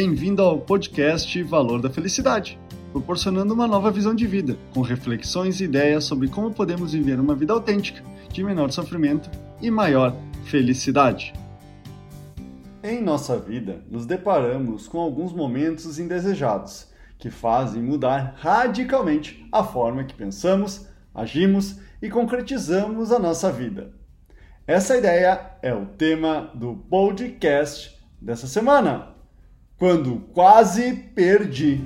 Bem-vindo ao podcast Valor da Felicidade, proporcionando uma nova visão de vida, com reflexões e ideias sobre como podemos viver uma vida autêntica, de menor sofrimento e maior felicidade. Em nossa vida, nos deparamos com alguns momentos indesejados que fazem mudar radicalmente a forma que pensamos, agimos e concretizamos a nossa vida. Essa ideia é o tema do podcast dessa semana quando quase perdi.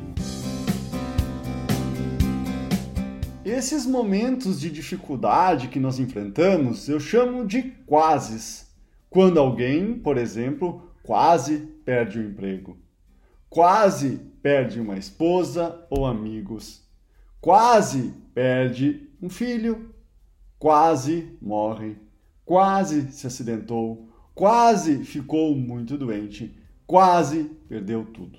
Esses momentos de dificuldade que nós enfrentamos eu chamo de quases. Quando alguém, por exemplo, quase perde o emprego, quase perde uma esposa ou amigos, quase perde um filho, quase morre, quase se acidentou, quase ficou muito doente quase perdeu tudo.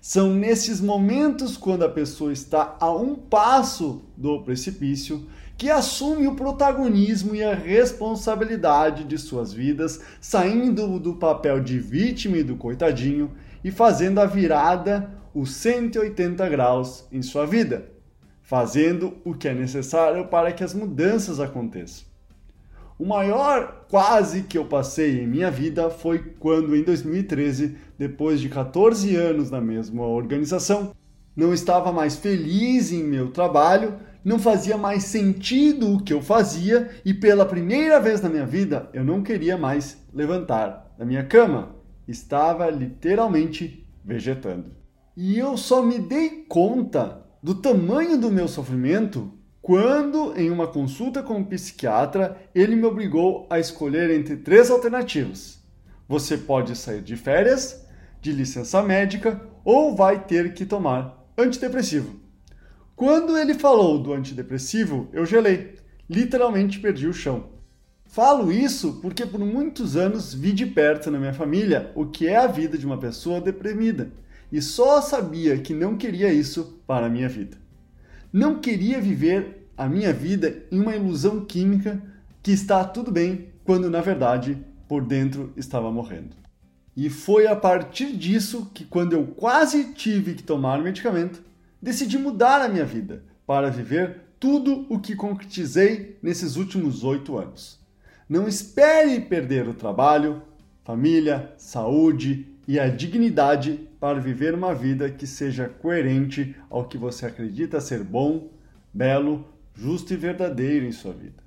São nesses momentos, quando a pessoa está a um passo do precipício, que assume o protagonismo e a responsabilidade de suas vidas, saindo do papel de vítima e do coitadinho e fazendo a virada, os 180 graus em sua vida, fazendo o que é necessário para que as mudanças aconteçam. O maior quase que eu passei em minha vida foi quando, em 2013, depois de 14 anos na mesma organização, não estava mais feliz em meu trabalho, não fazia mais sentido o que eu fazia e pela primeira vez na minha vida eu não queria mais levantar da minha cama. Estava literalmente vegetando. E eu só me dei conta do tamanho do meu sofrimento quando, em uma consulta com um psiquiatra, ele me obrigou a escolher entre três alternativas. Você pode sair de férias, de licença médica ou vai ter que tomar antidepressivo. Quando ele falou do antidepressivo, eu gelei, literalmente perdi o chão. Falo isso porque por muitos anos vi de perto na minha família o que é a vida de uma pessoa deprimida e só sabia que não queria isso para a minha vida. Não queria viver a minha vida em uma ilusão química que está tudo bem, quando na verdade por dentro estava morrendo. E foi a partir disso que, quando eu quase tive que tomar medicamento, decidi mudar a minha vida para viver tudo o que concretizei nesses últimos oito anos. Não espere perder o trabalho, família, saúde e a dignidade para viver uma vida que seja coerente ao que você acredita ser bom, belo, justo e verdadeiro em sua vida.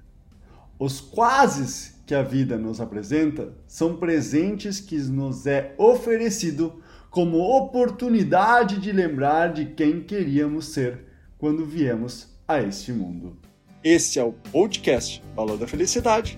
Os quases que a vida nos apresenta são presentes que nos é oferecido como oportunidade de lembrar de quem queríamos ser quando viemos a este mundo. Este é o podcast Valor da Felicidade.